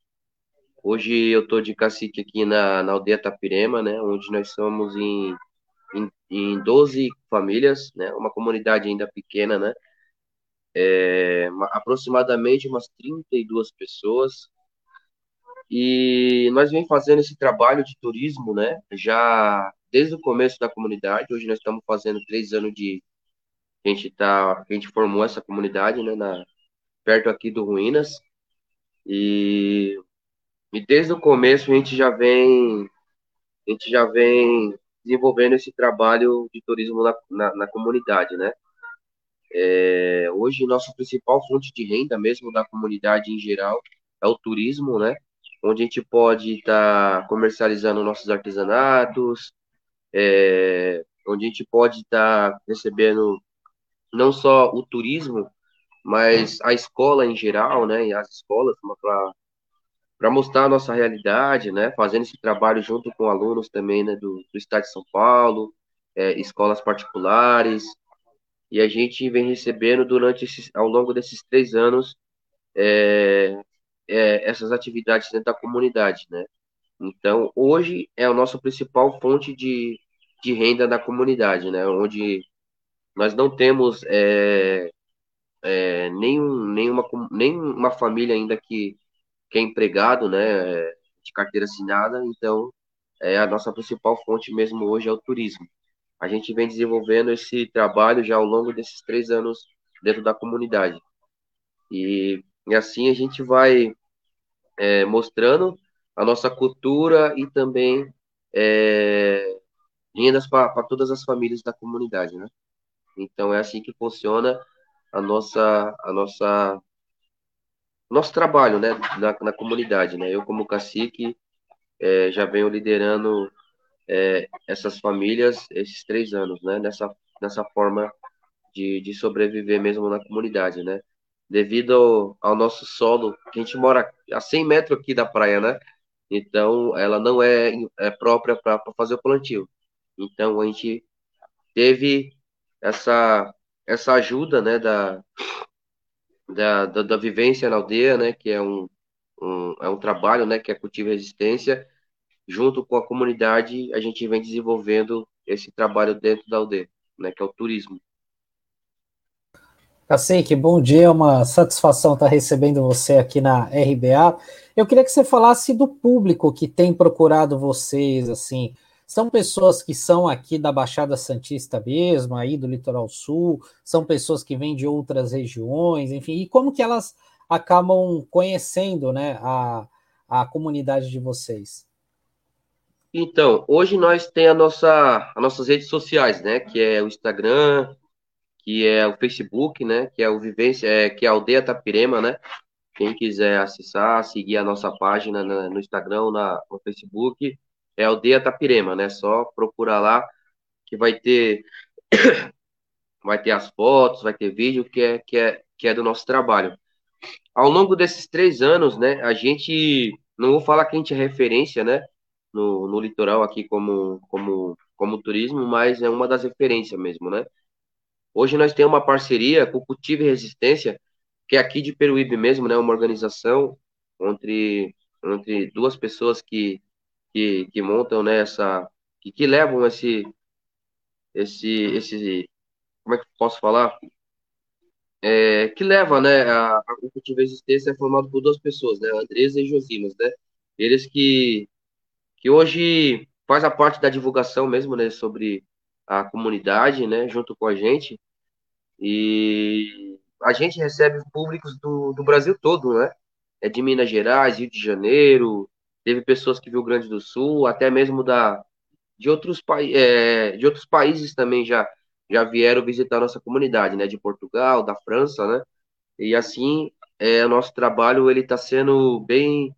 Hoje eu estou de cacique aqui na, na aldeia Tapirema, né, onde nós somos em, em, em 12 famílias, né, uma comunidade ainda pequena, né, é, aproximadamente umas 32 pessoas, e nós vem fazendo esse trabalho de turismo, né? Já desde o começo da comunidade. Hoje nós estamos fazendo três anos de a gente tá, a gente formou essa comunidade, né? Na, perto aqui do Ruínas. E, e desde o começo a gente já vem a gente já vem desenvolvendo esse trabalho de turismo na, na, na comunidade, né? É, hoje nossa principal fonte de renda mesmo da comunidade em geral é o turismo, né? Onde a gente pode estar tá comercializando nossos artesanatos, é, onde a gente pode estar tá recebendo não só o turismo, mas a escola em geral, né, e as escolas para mostrar a nossa realidade, né, fazendo esse trabalho junto com alunos também né, do, do estado de São Paulo, é, escolas particulares, e a gente vem recebendo durante esses, ao longo desses três anos é, é, essas atividades dentro da comunidade, né? Então, hoje é a nossa principal fonte de, de renda da comunidade, né? Onde nós não temos é, é, nenhum, nenhuma, nenhuma família ainda que, que é empregado, né? De carteira assinada, então é a nossa principal fonte mesmo hoje é o turismo. A gente vem desenvolvendo esse trabalho já ao longo desses três anos dentro da comunidade. E, e assim a gente vai é, mostrando a nossa cultura e também é, rendas para todas as famílias da comunidade, né? Então é assim que funciona a nossa a nossa nosso trabalho, né, na, na comunidade, né? Eu como cacique é, já venho liderando é, essas famílias esses três anos, né? Nessa nessa forma de, de sobreviver mesmo na comunidade, né? Devido ao, nosso solo, que a gente mora a 100 metros aqui da praia, né? Então, ela não é, é própria para fazer o plantio. Então, a gente teve essa, essa ajuda, né, da, da, da, da vivência na aldeia, né, que é um, um, é um trabalho, né, que é cultivo e resistência, junto com a comunidade, a gente vem desenvolvendo esse trabalho dentro da aldeia, né, que é o turismo. Que bom dia, é uma satisfação estar recebendo você aqui na RBA. Eu queria que você falasse do público que tem procurado vocês, assim, são pessoas que são aqui da Baixada Santista mesmo, aí do Litoral Sul, são pessoas que vêm de outras regiões, enfim, e como que elas acabam conhecendo, né, a, a comunidade de vocês? Então, hoje nós temos a nossa, as nossas redes sociais, né, que é o Instagram, que é o Facebook, né, que é o Vivência, é, que é a Aldeia Tapirema, né, quem quiser acessar, seguir a nossa página no Instagram, na, no Facebook, é Aldeia Tapirema, né, só procurar lá, que vai ter, vai ter as fotos, vai ter vídeo, que é, que é, que é do nosso trabalho. Ao longo desses três anos, né, a gente, não vou falar que a gente é referência, né, no, no litoral aqui como, como, como turismo, mas é uma das referências mesmo, né, Hoje nós temos uma parceria com o Cultivo e Resistência, que é aqui de Peruíbe mesmo, né? Uma organização entre, entre duas pessoas que, que, que montam, né? Essa, que, que levam esse, esse, esse, como é que posso falar? É, que leva, né? A, a, Cultivo e Resistência é formado por duas pessoas, né? Andresa e Josimas, né? Eles que, que hoje faz a parte da divulgação mesmo, né? Sobre a comunidade, né, junto com a gente. E a gente recebe públicos do, do Brasil todo, né? É de Minas Gerais, Rio de Janeiro, teve pessoas que Rio Grande do Sul, até mesmo da de outros, é, de outros países também já já vieram visitar nossa comunidade, né? De Portugal, da França, né? E assim, é, o nosso trabalho ele está sendo bem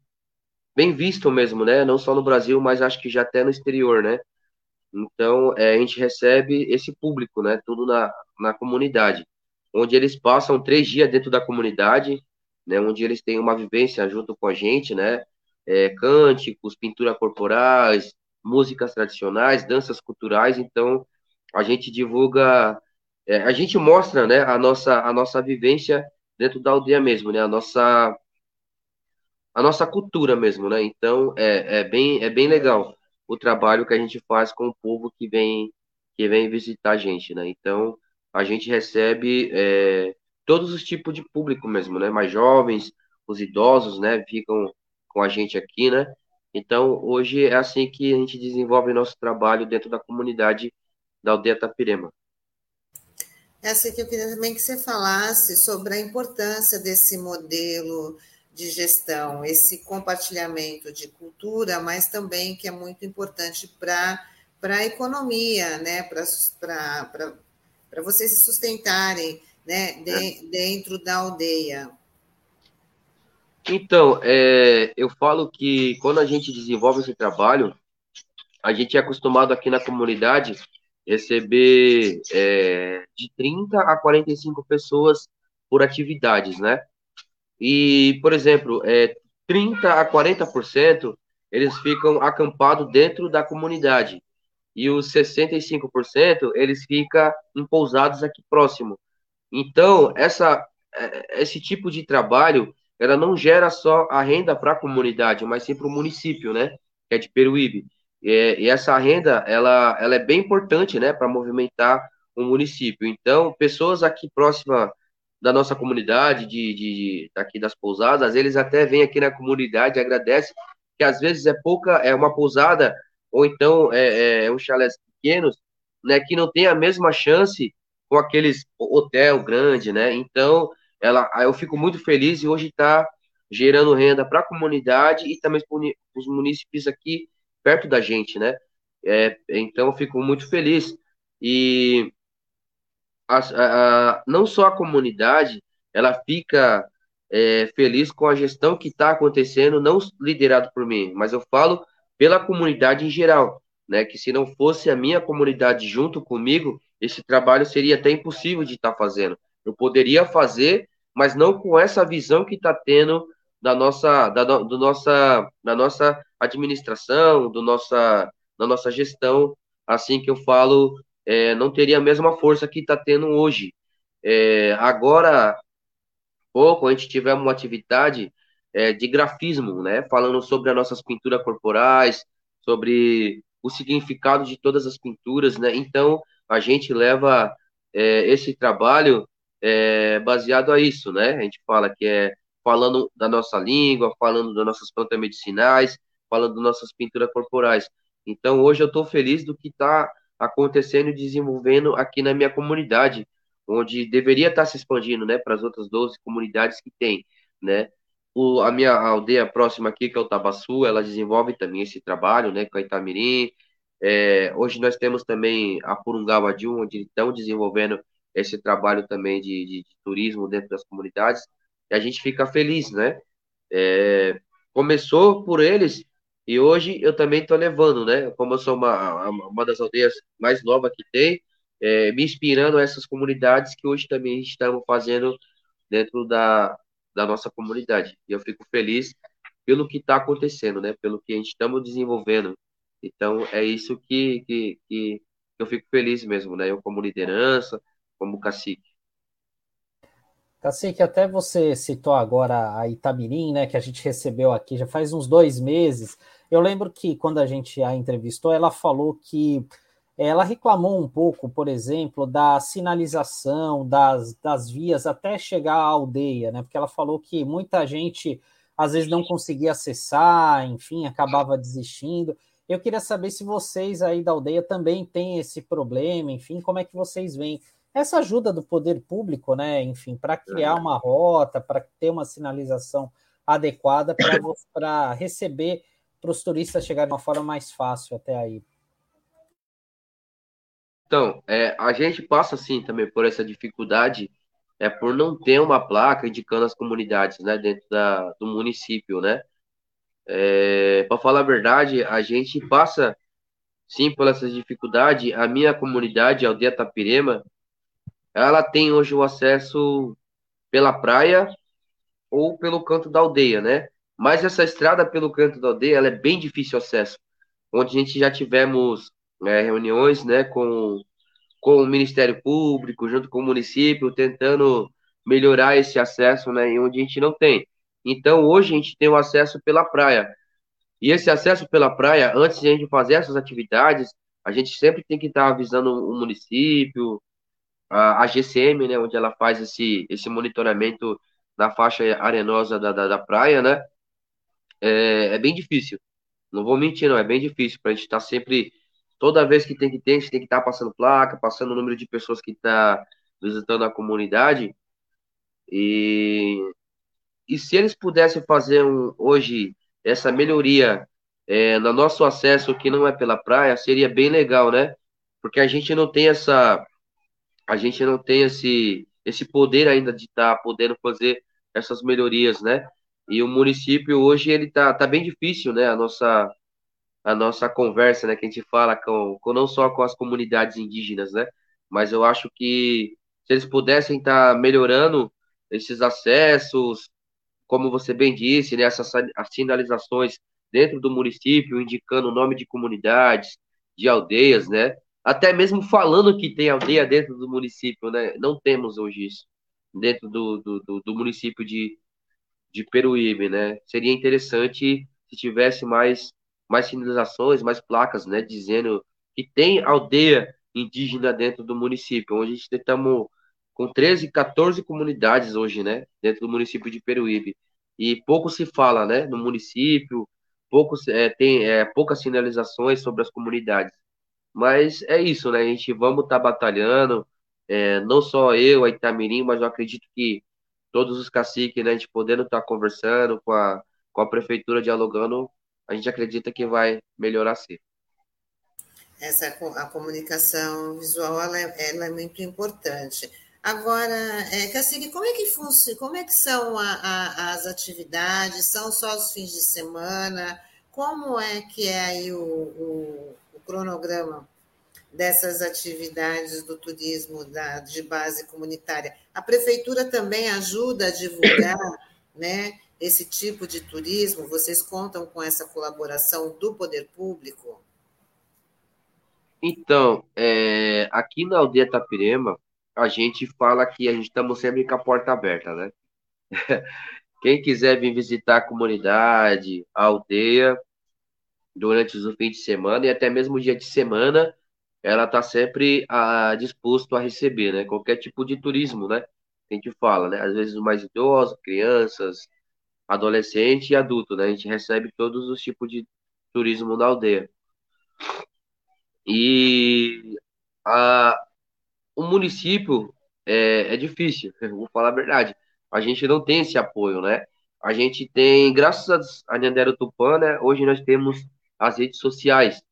bem visto mesmo, né? Não só no Brasil, mas acho que já até no exterior, né? Então, é, a gente recebe esse público, né, tudo na, na comunidade, onde eles passam três dias dentro da comunidade, né, onde eles têm uma vivência junto com a gente, né, é, cânticos, pinturas corporais, músicas tradicionais, danças culturais, então a gente divulga, é, a gente mostra, né, a nossa, a nossa vivência dentro da aldeia mesmo, né, a nossa, a nossa cultura mesmo, né, então é, é, bem, é bem legal o trabalho que a gente faz com o povo que vem que vem visitar a gente, né? Então a gente recebe é, todos os tipos de público mesmo, né? Mais jovens, os idosos, né? Ficam com a gente aqui, né? Então hoje é assim que a gente desenvolve nosso trabalho dentro da comunidade da aldeia Tapirema. Essa aqui eu queria também que você falasse sobre a importância desse modelo de gestão, esse compartilhamento de cultura, mas também que é muito importante para a economia, né? para vocês se sustentarem né? De, dentro da aldeia. Então, é, eu falo que quando a gente desenvolve esse trabalho, a gente é acostumado aqui na comunidade receber é, de 30 a 45 pessoas por atividades, né? E, por exemplo, é, 30 a 40% eles ficam acampados dentro da comunidade. E os 65% eles ficam em pousados aqui próximo. Então, essa, é, esse tipo de trabalho, ela não gera só a renda para a comunidade, mas sim para o município, né? Que é de Peruíbe. E, e, essa renda, ela, ela é bem importante, né? Para movimentar o município. Então, pessoas aqui próximas da nossa comunidade, de, de, aqui das pousadas, eles até vêm aqui na comunidade, agradecem, que às vezes é pouca, é uma pousada, ou então é, é, é um chalés pequenos, né, que não tem a mesma chance com aqueles hotel grande, né? Então, ela, eu fico muito feliz e hoje está gerando renda para a comunidade e também para os municípios aqui perto da gente, né? É, então, eu fico muito feliz. E a, a, não só a comunidade, ela fica é, feliz com a gestão que está acontecendo, não liderado por mim, mas eu falo pela comunidade em geral, né? Que se não fosse a minha comunidade junto comigo, esse trabalho seria até impossível de estar tá fazendo. Eu poderia fazer, mas não com essa visão que está tendo da nossa, da, do nossa, da nossa administração, do nossa, da nossa gestão, assim que eu falo é, não teria a mesma força que está tendo hoje. É, agora, pouco, a gente tiver uma atividade é, de grafismo, né? Falando sobre as nossas pinturas corporais, sobre o significado de todas as pinturas, né? Então, a gente leva é, esse trabalho é, baseado a isso, né? A gente fala que é falando da nossa língua, falando das nossas plantas medicinais, falando das nossas pinturas corporais. Então, hoje eu estou feliz do que está acontecendo e desenvolvendo aqui na minha comunidade, onde deveria estar se expandindo, né, para as outras 12 comunidades que tem, né? O, a minha aldeia próxima aqui, que é o Tabaçu, ela desenvolve também esse trabalho, né, com a Itamirim. É, hoje nós temos também a Purungawadiu, onde estão desenvolvendo esse trabalho também de, de, de, turismo dentro das comunidades, e a gente fica feliz, né? É, começou por eles, e hoje eu também estou levando, né? Como eu sou uma, uma das aldeias mais novas que tem, é, me inspirando a essas comunidades que hoje também estamos fazendo dentro da, da nossa comunidade. E eu fico feliz pelo que está acontecendo, né? Pelo que a gente estamos desenvolvendo. Então, é isso que, que, que eu fico feliz mesmo, né? Eu como liderança, como cacique. Cacique, até você citou agora a Itamirim, né, que a gente recebeu aqui já faz uns dois meses. Eu lembro que quando a gente a entrevistou, ela falou que ela reclamou um pouco, por exemplo, da sinalização das, das vias até chegar à aldeia, né? Porque ela falou que muita gente às vezes não conseguia acessar, enfim, acabava desistindo. Eu queria saber se vocês aí da aldeia também têm esse problema, enfim, como é que vocês veem essa ajuda do poder público, né, enfim, para criar uma rota, para ter uma sinalização adequada para receber para os turistas chegarem de uma forma mais fácil até aí. Então, é, a gente passa sim também por essa dificuldade, é por não ter uma placa indicando as comunidades, né, dentro da, do município, né. É, para falar a verdade, a gente passa sim por essa dificuldade. A minha comunidade, a aldeia Tapirema, ela tem hoje o acesso pela praia ou pelo canto da aldeia, né? Mas essa estrada pelo canto da aldeia, ela é bem difícil acesso. Onde a gente já tivemos é, reuniões, né, com, com o Ministério Público, junto com o município, tentando melhorar esse acesso, né, em onde a gente não tem. Então, hoje a gente tem o acesso pela praia. E esse acesso pela praia, antes de a gente fazer essas atividades, a gente sempre tem que estar avisando o município, a, GCM, né, onde ela faz esse, esse monitoramento na faixa arenosa da, da, da praia, né, é, é, bem difícil. Não vou mentir, não, é bem difícil para a gente estar tá sempre, toda vez que tem que ter, a gente tem que estar tá passando placa, passando o número de pessoas que está visitando a comunidade. E, e se eles pudessem fazer um, hoje essa melhoria é, no nosso acesso que não é pela praia, seria bem legal, né? Porque a gente não tem essa a gente não tem esse, esse poder ainda de estar tá podendo fazer essas melhorias, né? E o município hoje ele tá, tá bem difícil, né? A nossa a nossa conversa, né? Que a gente fala com, com não só com as comunidades indígenas, né? Mas eu acho que se eles pudessem estar tá melhorando esses acessos, como você bem disse, né? Essas as sinalizações dentro do município, indicando o nome de comunidades, de aldeias, né? Até mesmo falando que tem aldeia dentro do município, né? Não temos hoje isso dentro do, do, do, do município de, de Peruíbe, né? Seria interessante se tivesse mais, mais sinalizações, mais placas, né? Dizendo que tem aldeia indígena dentro do município, onde a gente estamos com 13, 14 comunidades hoje, né? Dentro do município de Peruíbe. E pouco se fala, né? No município, pouco, é, tem é, poucas sinalizações sobre as comunidades. Mas é isso, né? A gente vamos estar tá batalhando, é, não só eu, a Itamirim, mas eu acredito que todos os caciques, né, a gente podendo estar tá conversando com a, com a prefeitura, dialogando, a gente acredita que vai melhorar sim. Essa a comunicação visual ela é, ela é muito importante. Agora, é, Cacique, como é que funciona, como é que são a, a, as atividades? São só os fins de semana? Como é que é aí o, o, o cronograma dessas atividades do turismo da, de base comunitária. A prefeitura também ajuda a divulgar né, esse tipo de turismo? Vocês contam com essa colaboração do poder público? Então, é, aqui na aldeia Tapirema, a gente fala que a gente estamos sempre com a porta aberta, né? Quem quiser vir visitar a comunidade, a aldeia, durante os fins de semana e até mesmo dia de semana, ela está sempre a, disposto a receber, né? Qualquer tipo de turismo, né? A gente fala, né? Às vezes mais idosos, crianças, adolescente e adulto, né? A gente recebe todos os tipos de turismo na aldeia. E a, o município é, é difícil, vou falar a verdade. A gente não tem esse apoio, né? A gente tem, graças a Nhandero Tupã, né? Hoje nós temos as redes sociais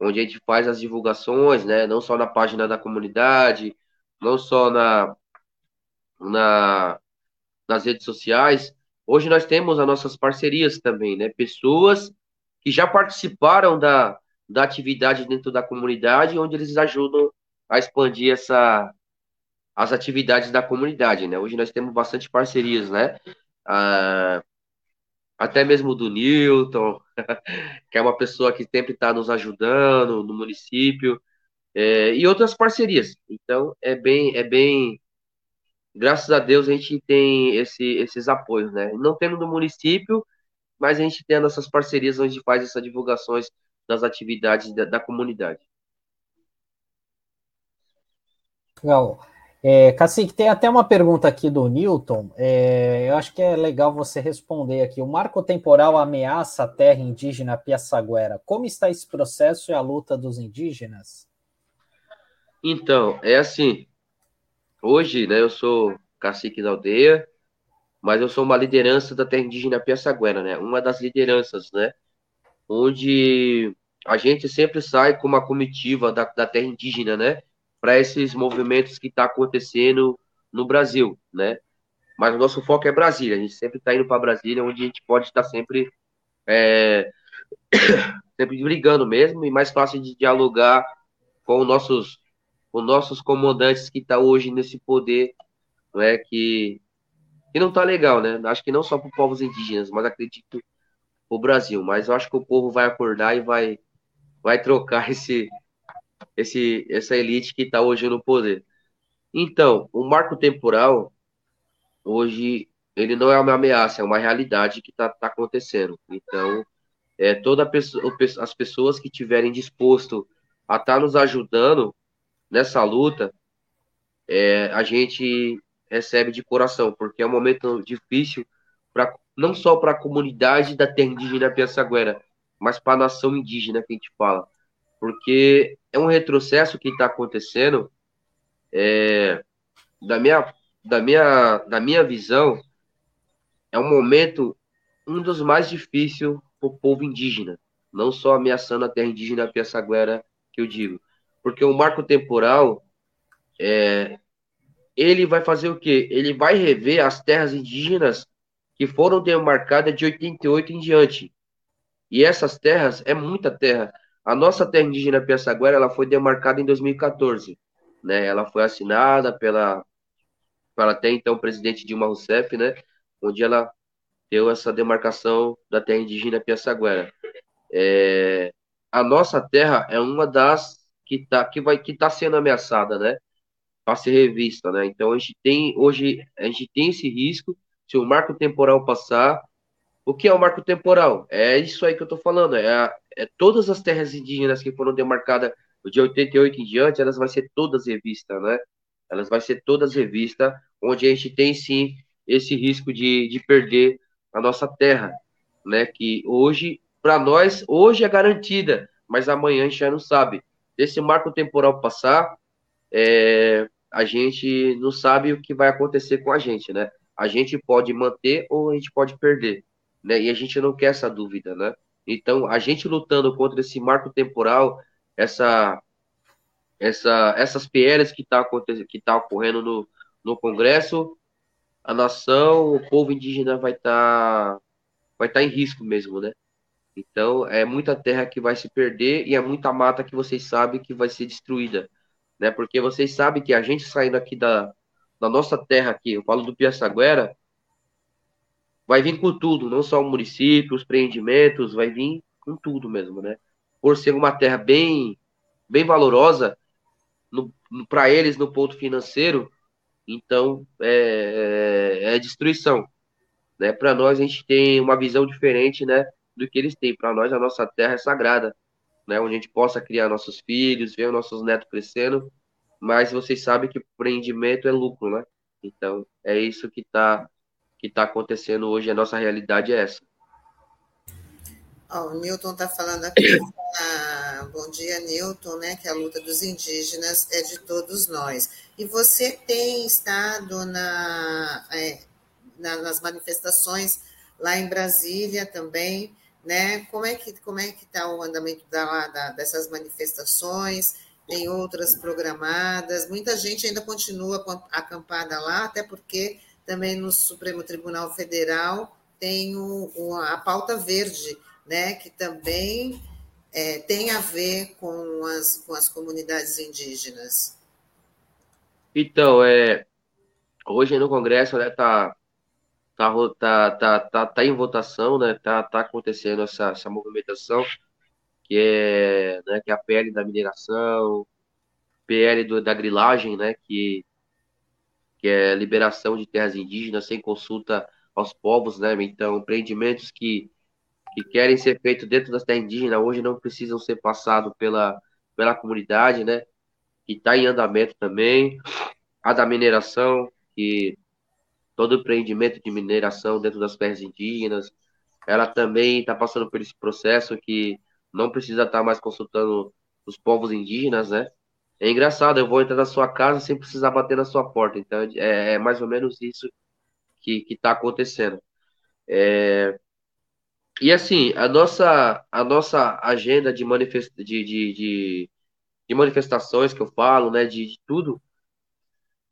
onde a gente faz as divulgações, né? Não só na página da comunidade, não só na, na nas redes sociais. Hoje nós temos as nossas parcerias também, né? Pessoas que já participaram da, da atividade dentro da comunidade, onde eles ajudam a expandir essa, as atividades da comunidade, né? Hoje nós temos bastante parcerias, né? Ah, até mesmo do Newton, que é uma pessoa que sempre está nos ajudando no município, é, e outras parcerias. Então, é bem, é bem, graças a Deus a gente tem esse, esses apoios, né? Não tendo no município, mas a gente tem as nossas parcerias onde faz essas divulgações das atividades da, da comunidade. Legal. É, Cacique, tem até uma pergunta aqui do Newton. É, eu acho que é legal você responder aqui. O marco temporal ameaça a terra indígena Piaçaguera. Como está esse processo e a luta dos indígenas? Então, é assim. Hoje, né, eu sou cacique da aldeia, mas eu sou uma liderança da terra indígena Piaçaguera, né? Uma das lideranças, né? Onde a gente sempre sai com uma comitiva da, da terra indígena, né? Para esses movimentos que está acontecendo no Brasil, né? Mas o nosso foco é Brasília. A gente sempre está indo para Brasília, onde a gente pode estar sempre é, sempre brigando mesmo e mais fácil de dialogar com os nossos com nossos comandantes que está hoje nesse poder, não é que que não está legal, né? Acho que não só para os povos indígenas, mas acredito o Brasil. Mas eu acho que o povo vai acordar e vai vai trocar esse esse, essa elite que está hoje no poder. Então, o marco temporal, hoje, ele não é uma ameaça, é uma realidade que está tá acontecendo. Então, é, toda pessoa, as pessoas que tiverem disposto a estar tá nos ajudando nessa luta, é, a gente recebe de coração, porque é um momento difícil pra, não só para a comunidade da terra indígena Piaçaguera, mas para a nação indígena que a gente fala porque é um retrocesso que está acontecendo. É, da, minha, da, minha, da minha visão, é um momento, um dos mais difíceis para o povo indígena, não só ameaçando a terra indígena Piaçaguera, que eu digo, porque o marco temporal, é, ele vai fazer o quê? Ele vai rever as terras indígenas que foram demarcadas de 88 em diante. E essas terras é muita terra. A nossa terra indígena Piaçaguera, ela foi demarcada em 2014, né? Ela foi assinada pela, pela até então presidente Dilma Rousseff, né? Onde ela deu essa demarcação da terra indígena Piaçaguera. É, a nossa terra é uma das que tá que vai que tá sendo ameaçada, né? Para ser revista, né? Então a gente tem hoje a gente tem esse risco se o marco temporal passar. O que é o marco temporal? É isso aí que eu estou falando. É, é todas as terras indígenas que foram demarcadas de 88 em diante, elas vão ser todas revistas, né? Elas vão ser todas revistas, onde a gente tem sim esse risco de, de perder a nossa terra, né? Que hoje, para nós, hoje é garantida, mas amanhã a gente já não sabe. Esse marco temporal passar, é, a gente não sabe o que vai acontecer com a gente, né? A gente pode manter ou a gente pode perder, né? E a gente não quer essa dúvida, né? Então, a gente lutando contra esse marco temporal, essa, essa, essas PLs que está que tá ocorrendo no, no Congresso, a nação, o povo indígena vai estar tá, vai tá em risco mesmo, né? Então, é muita terra que vai se perder e é muita mata que vocês sabem que vai ser destruída, né? Porque vocês sabem que a gente saindo aqui da, da nossa terra aqui, eu falo do Piaçaguera, vai vir com tudo, não só o município, os empreendimentos, vai vir com tudo mesmo, né? Por ser uma terra bem, bem valorosa para eles no ponto financeiro, então é, é, é destruição, né? Para nós a gente tem uma visão diferente, né? Do que eles têm. Para nós a nossa terra é sagrada, né? Onde a gente possa criar nossos filhos, ver os nossos netos crescendo mas vocês sabem que empreendimento é lucro, né? Então, é isso que está que tá acontecendo hoje, a nossa realidade é essa. Oh, o Newton está falando aqui, ah, bom dia, Newton, né, que a luta dos indígenas é de todos nós. E você tem estado na, é, na, nas manifestações lá em Brasília também, né? Como é que como é que está o andamento da, da, dessas manifestações? tem outras programadas. Muita gente ainda continua acampada lá, até porque também no Supremo Tribunal Federal tem o, o, a pauta verde, né, que também é, tem a ver com as, com as comunidades indígenas. Então, é, hoje no Congresso né, tá, tá, tá, tá, tá, tá em votação, né, tá, tá acontecendo essa, essa movimentação que é, né, que é a PL da mineração, PL do, da grilagem, né, que, que é liberação de terras indígenas sem consulta aos povos, né, então empreendimentos que, que querem ser feitos dentro das terras indígenas hoje não precisam ser passados pela, pela comunidade, né, que está em andamento também, a da mineração, que todo empreendimento de mineração dentro das terras indígenas, ela também está passando por esse processo que não precisa estar mais consultando os povos indígenas, né? É engraçado, eu vou entrar na sua casa sem precisar bater na sua porta. Então, é, é mais ou menos isso que está acontecendo. É... E assim, a nossa, a nossa agenda de, manifest... de, de, de, de manifestações que eu falo, né, de, de tudo,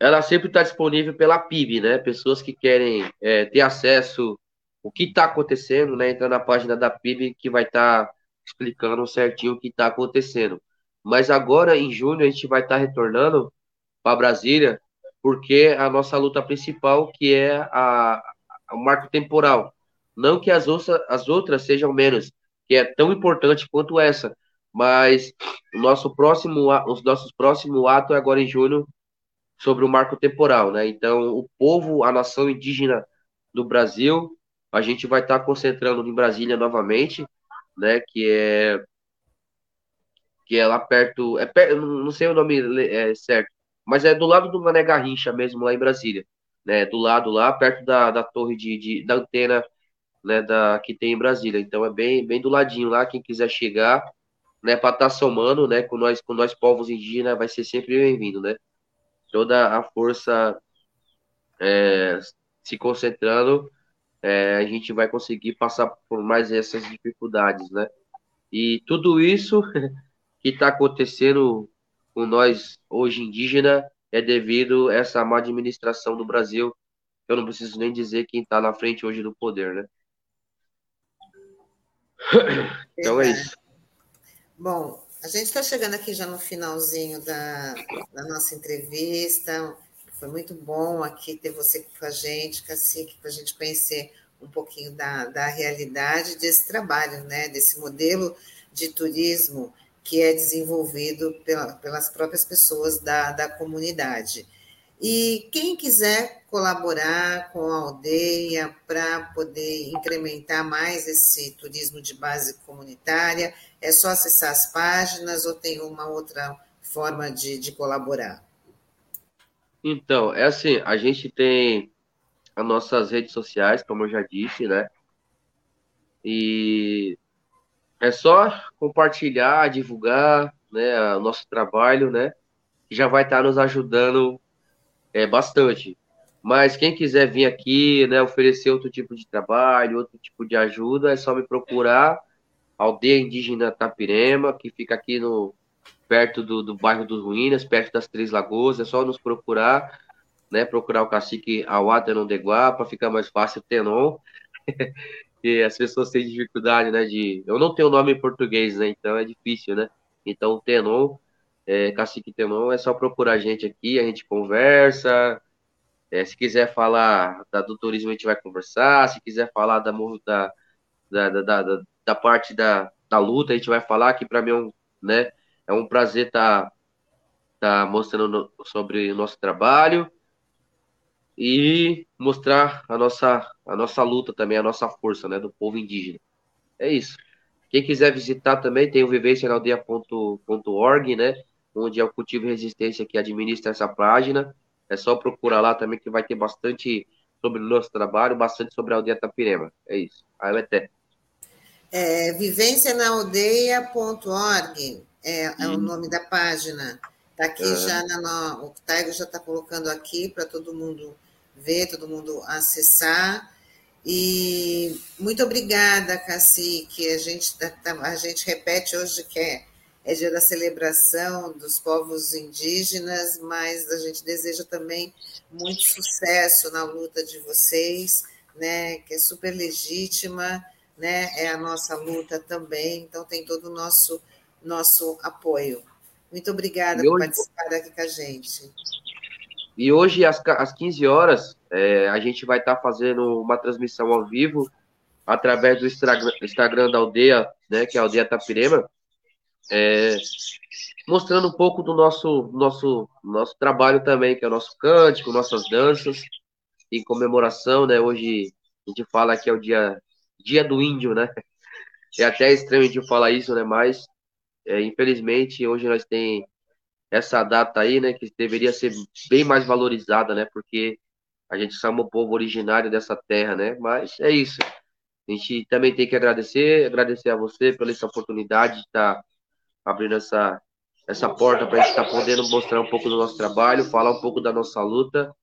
ela sempre está disponível pela PIB, né? Pessoas que querem é, ter acesso o que está acontecendo, né? Entra na página da PIB que vai estar tá explicando certinho o que está acontecendo. Mas agora, em junho, a gente vai estar tá retornando para Brasília, porque a nossa luta principal, que é a, a, o marco temporal. Não que as, outras, as outras sejam menos, que é tão importante quanto essa, mas o nosso próximo, os nossos próximos atos é agora em junho sobre o marco temporal, né? Então, o povo, a nação indígena do Brasil, a gente vai estar tá concentrando em Brasília novamente, né, que é que é lá perto, é não sei o nome é, certo, mas é do lado do Mané Garrincha mesmo, lá em Brasília, né, do lado lá, perto da, da torre de, de da antena, né, da, que tem em Brasília, então é bem, bem do ladinho lá, quem quiser chegar, né, para estar tá somando, né, com nós, com nós povos indígenas, vai ser sempre bem-vindo, né, toda a força é, se concentrando é, a gente vai conseguir passar por mais essas dificuldades, né? E tudo isso que está acontecendo com nós hoje indígena é devido a essa má administração do Brasil, eu não preciso nem dizer quem está na frente hoje do poder, né? Então é isso. Bom, a gente está chegando aqui já no finalzinho da, da nossa entrevista. Foi muito bom aqui ter você com a gente, Cacique, para a gente conhecer um pouquinho da, da realidade desse trabalho, né? Desse modelo de turismo que é desenvolvido pela, pelas próprias pessoas da, da comunidade. E quem quiser colaborar com a aldeia para poder incrementar mais esse turismo de base comunitária, é só acessar as páginas ou tem uma outra forma de, de colaborar? Então, é assim, a gente tem as nossas redes sociais, como eu já disse, né? E é só compartilhar, divulgar, né, o nosso trabalho, né? Que já vai estar nos ajudando é, bastante. Mas quem quiser vir aqui, né, oferecer outro tipo de trabalho, outro tipo de ajuda, é só me procurar. Aldeia Indígena Tapirema, que fica aqui no perto do, do bairro dos Ruínas, perto das Três Lagoas. É só nos procurar, né, procurar o cacique Awata Nondeguá, para ficar mais fácil o Tenon. que as pessoas têm dificuldade, né, de... Eu não tenho nome em português, né, então é difícil, né? Então, Tenon é, Cacique Tenon, é só procurar a gente aqui, a gente conversa. É, se quiser falar da, do turismo, a gente vai conversar. Se quiser falar da, da, da, da, da parte da, da luta, a gente vai falar, que para mim é um, né, é um prazer estar tá, tá mostrando no, sobre o nosso trabalho e mostrar a nossa, a nossa luta também, a nossa força né, do povo indígena. É isso. Quem quiser visitar também tem o vivencianaldeia.org, né? onde é o Cultivo Resistência que administra essa página. É só procurar lá também que vai ter bastante sobre o nosso trabalho, bastante sobre a aldeia Tapirema. É isso. Aí ter. É, vivencianaaldeia.org é, é o nome da página. Está aqui é. já, na, o Taigo já está colocando aqui para todo mundo ver, todo mundo acessar. E muito obrigada, Cacique. A gente, tá, tá, a gente repete hoje que é é dia da celebração dos povos indígenas, mas a gente deseja também muito sucesso na luta de vocês, né, que é super legítima, né, é a nossa luta também, então tem todo o nosso, nosso apoio. Muito obrigada por participar aqui com a gente. E hoje, às, às 15 horas, é, a gente vai estar fazendo uma transmissão ao vivo através do Instagram da aldeia, né, que é a aldeia Tapirema, é, mostrando um pouco do nosso, nosso, nosso trabalho também, que é o nosso cântico, nossas danças, em comemoração, né? Hoje a gente fala que é o dia, dia do índio, né? É até estranho gente falar isso, né? Mas, é, infelizmente, hoje nós tem essa data aí, né? Que deveria ser bem mais valorizada, né? Porque a gente chama o povo originário dessa terra, né? Mas é isso. A gente também tem que agradecer, agradecer a você pela essa oportunidade de estar abrindo essa, essa porta para a gente estar tá podendo mostrar um pouco do nosso trabalho, falar um pouco da nossa luta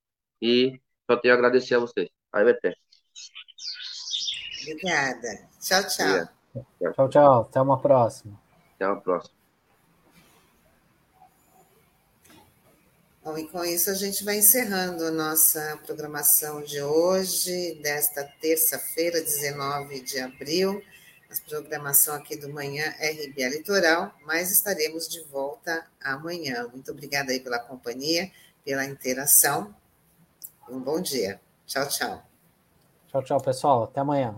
e só tenho a agradecer a vocês. Aí ter. Obrigada. Tchau, tchau. Tchau, tchau. Até uma próxima. Até uma próxima. Bom, e com isso a gente vai encerrando a nossa programação de hoje, desta terça-feira, 19 de abril a programação aqui do Manhã RBA Litoral, mas estaremos de volta amanhã. Muito obrigada aí pela companhia, pela interação. Um bom dia. Tchau, tchau. Tchau, tchau, pessoal. Até amanhã.